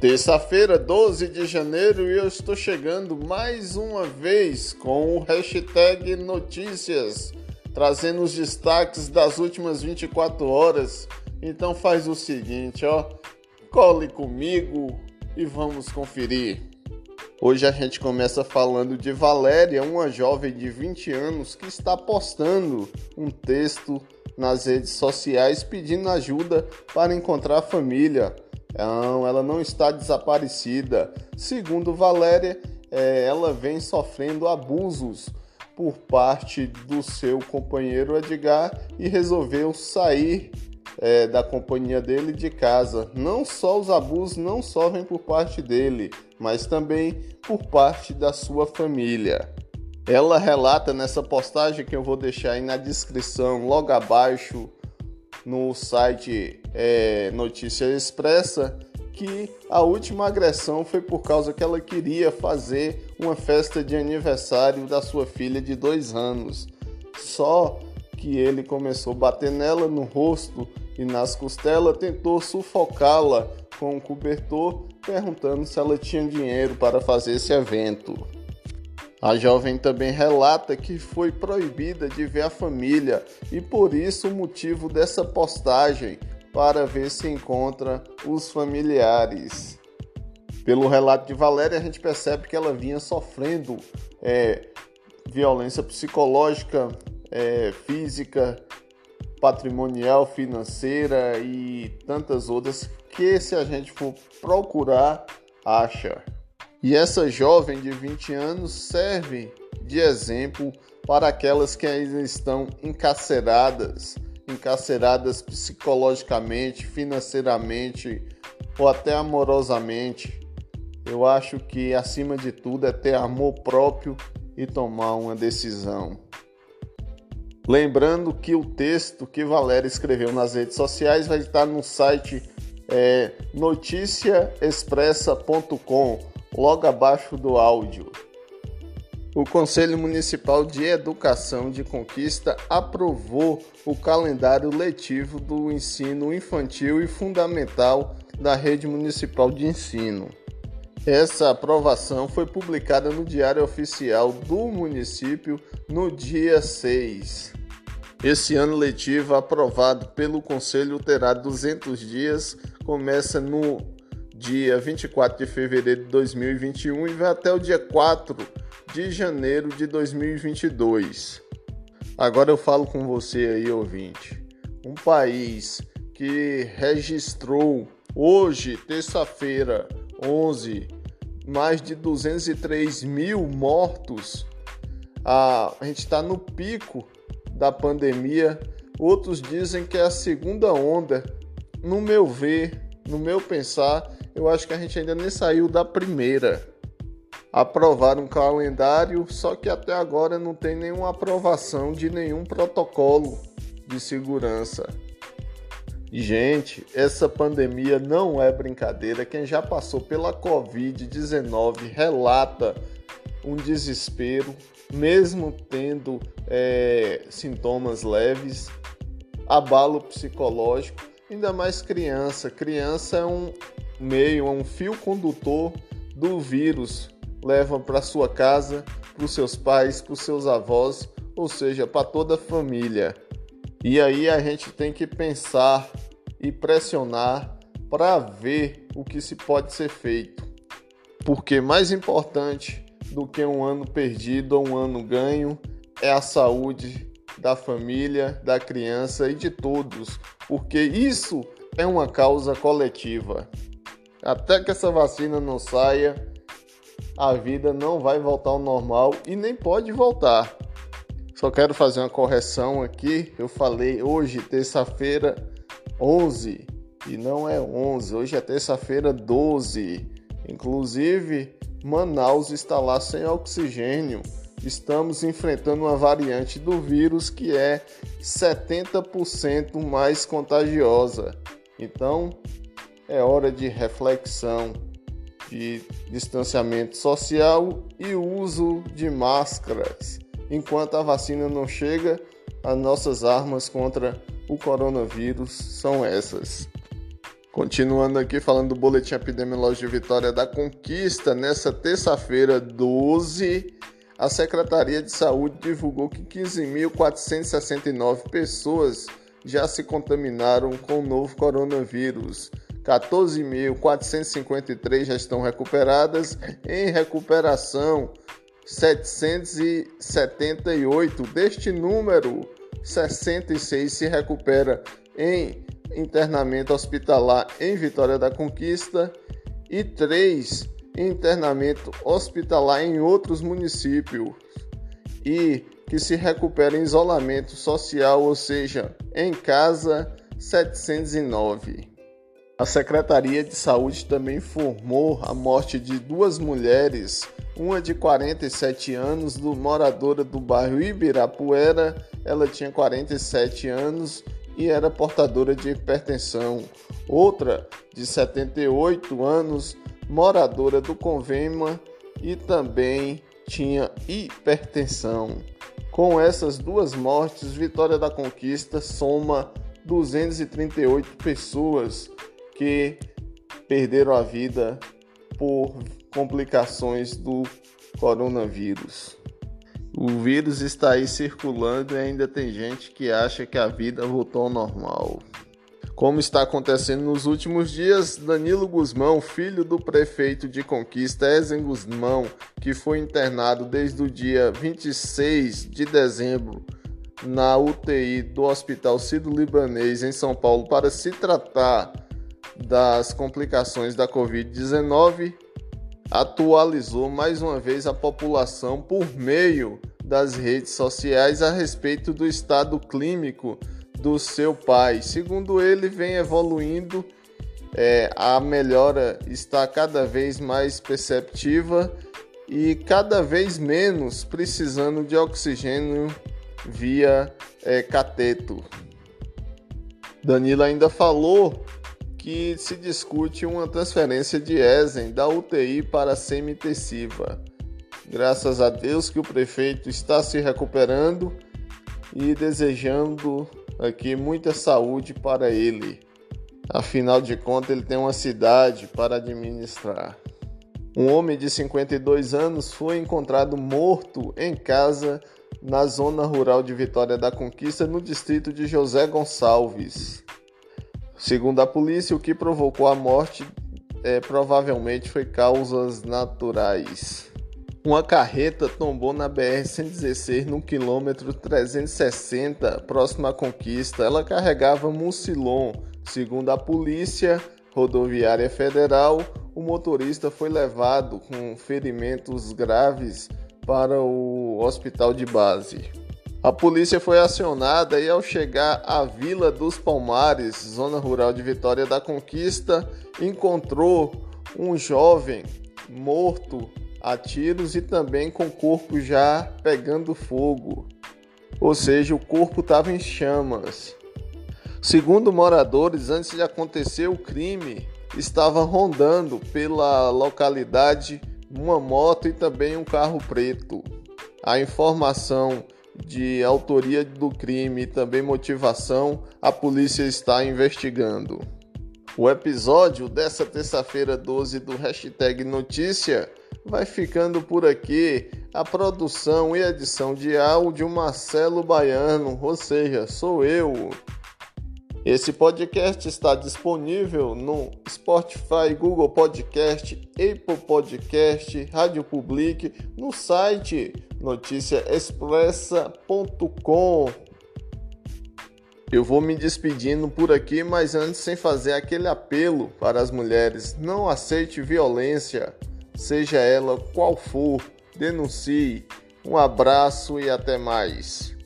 Terça-feira, 12 de janeiro, e eu estou chegando mais uma vez com o hashtag Notícias, trazendo os destaques das últimas 24 horas. Então faz o seguinte, ó, cole comigo e vamos conferir. Hoje a gente começa falando de Valéria, uma jovem de 20 anos que está postando um texto nas redes sociais pedindo ajuda para encontrar a família. Ela não está desaparecida. Segundo Valéria, é, ela vem sofrendo abusos por parte do seu companheiro Edgar e resolveu sair é, da companhia dele de casa. Não só os abusos não só vêm por parte dele, mas também por parte da sua família. Ela relata nessa postagem que eu vou deixar aí na descrição, logo abaixo, no site é, Notícia Expressa que a última agressão foi por causa que ela queria fazer uma festa de aniversário da sua filha de dois anos. Só que ele começou a bater nela no rosto e nas costelas, tentou sufocá-la com um cobertor, perguntando se ela tinha dinheiro para fazer esse evento. A jovem também relata que foi proibida de ver a família e por isso o motivo dessa postagem para ver se encontra os familiares. Pelo relato de Valéria, a gente percebe que ela vinha sofrendo é, violência psicológica, é, física, patrimonial, financeira e tantas outras que, se a gente for procurar, acha. E essa jovem de 20 anos serve de exemplo para aquelas que ainda estão encarceradas, encarceradas psicologicamente, financeiramente ou até amorosamente. Eu acho que acima de tudo é ter amor próprio e tomar uma decisão. Lembrando que o texto que Valéria escreveu nas redes sociais vai estar no site é, noticiaexpressa.com logo abaixo do áudio. O Conselho Municipal de Educação de Conquista aprovou o calendário letivo do ensino infantil e fundamental da Rede Municipal de Ensino. Essa aprovação foi publicada no Diário Oficial do município no dia 6. Esse ano letivo aprovado pelo Conselho terá 200 dias, começa no dia 24 de fevereiro de 2021 e vai até o dia 4 de janeiro de 2022. Agora eu falo com você aí, ouvinte. Um país que registrou hoje, terça-feira, 11, mais de 203 mil mortos. A, gente está no pico da pandemia. Outros dizem que é a segunda onda. No meu ver, no meu pensar, eu acho que a gente ainda nem saiu da primeira. Aprovaram um calendário, só que até agora não tem nenhuma aprovação de nenhum protocolo de segurança. Gente, essa pandemia não é brincadeira. Quem já passou pela Covid-19 relata um desespero, mesmo tendo é, sintomas leves, abalo psicológico, ainda mais criança. Criança é um, meio a um fio condutor do vírus, levam para sua casa, para os seus pais, para os seus avós, ou seja, para toda a família. E aí a gente tem que pensar e pressionar para ver o que se pode ser feito. Porque mais importante do que um ano perdido ou um ano ganho é a saúde da família, da criança e de todos, porque isso é uma causa coletiva. Até que essa vacina não saia, a vida não vai voltar ao normal e nem pode voltar. Só quero fazer uma correção aqui. Eu falei hoje, terça-feira, 11, e não é 11, hoje é terça-feira, 12. Inclusive, Manaus está lá sem oxigênio. Estamos enfrentando uma variante do vírus que é 70% mais contagiosa. Então, é hora de reflexão, de distanciamento social e uso de máscaras. Enquanto a vacina não chega, as nossas armas contra o coronavírus são essas. Continuando aqui falando do boletim epidemiológico de Vitória da Conquista, nessa terça-feira 12, a Secretaria de Saúde divulgou que 15.469 pessoas já se contaminaram com o novo coronavírus. 14.453 já estão recuperadas. Em recuperação, 778. Deste número, 66 se recupera em internamento hospitalar em Vitória da Conquista e 3 em internamento hospitalar em outros municípios e que se recupera em isolamento social, ou seja, em casa, 709. A Secretaria de Saúde também informou a morte de duas mulheres, uma de 47 anos, do moradora do bairro Ibirapuera, ela tinha 47 anos e era portadora de hipertensão. Outra, de 78 anos, moradora do Convema e também tinha hipertensão. Com essas duas mortes, Vitória da Conquista soma 238 pessoas que perderam a vida por complicações do coronavírus. O vírus está aí circulando e ainda tem gente que acha que a vida voltou ao normal. Como está acontecendo nos últimos dias, Danilo Guzmão, filho do prefeito de Conquista, Ezen Guzmão, que foi internado desde o dia 26 de dezembro na UTI do Hospital Cido-Libanês em São Paulo para se tratar das complicações da Covid-19, atualizou mais uma vez a população por meio das redes sociais a respeito do estado clínico do seu pai. Segundo ele, vem evoluindo, é, a melhora está cada vez mais perceptiva e cada vez menos precisando de oxigênio via é, cateto. Danilo ainda falou que se discute uma transferência de Ezen da UTI para semi-intensiva. Graças a Deus que o prefeito está se recuperando e desejando aqui muita saúde para ele. Afinal de contas, ele tem uma cidade para administrar. Um homem de 52 anos foi encontrado morto em casa na zona rural de Vitória da Conquista, no distrito de José Gonçalves. Segundo a polícia, o que provocou a morte é, provavelmente foi causas naturais. Uma carreta tombou na BR-116 no quilômetro 360, próximo à Conquista. Ela carregava mucilon. Segundo a Polícia Rodoviária Federal, o motorista foi levado com ferimentos graves para o hospital de base. A polícia foi acionada e, ao chegar à Vila dos Palmares, zona rural de Vitória da Conquista, encontrou um jovem morto a tiros e também com o corpo já pegando fogo. Ou seja, o corpo estava em chamas. Segundo moradores, antes de acontecer o crime, estava rondando pela localidade uma moto e também um carro preto. A informação de autoria do crime e também motivação, a polícia está investigando. O episódio dessa terça-feira 12 do hashtag Notícia vai ficando por aqui. A produção e edição de áudio Marcelo Baiano, ou seja, sou eu. Esse podcast está disponível no Spotify, Google Podcast, Apple Podcast, Rádio Public, no site noticiaexpressa.com. Eu vou me despedindo por aqui, mas antes sem fazer aquele apelo para as mulheres: não aceite violência, seja ela qual for, denuncie. Um abraço e até mais.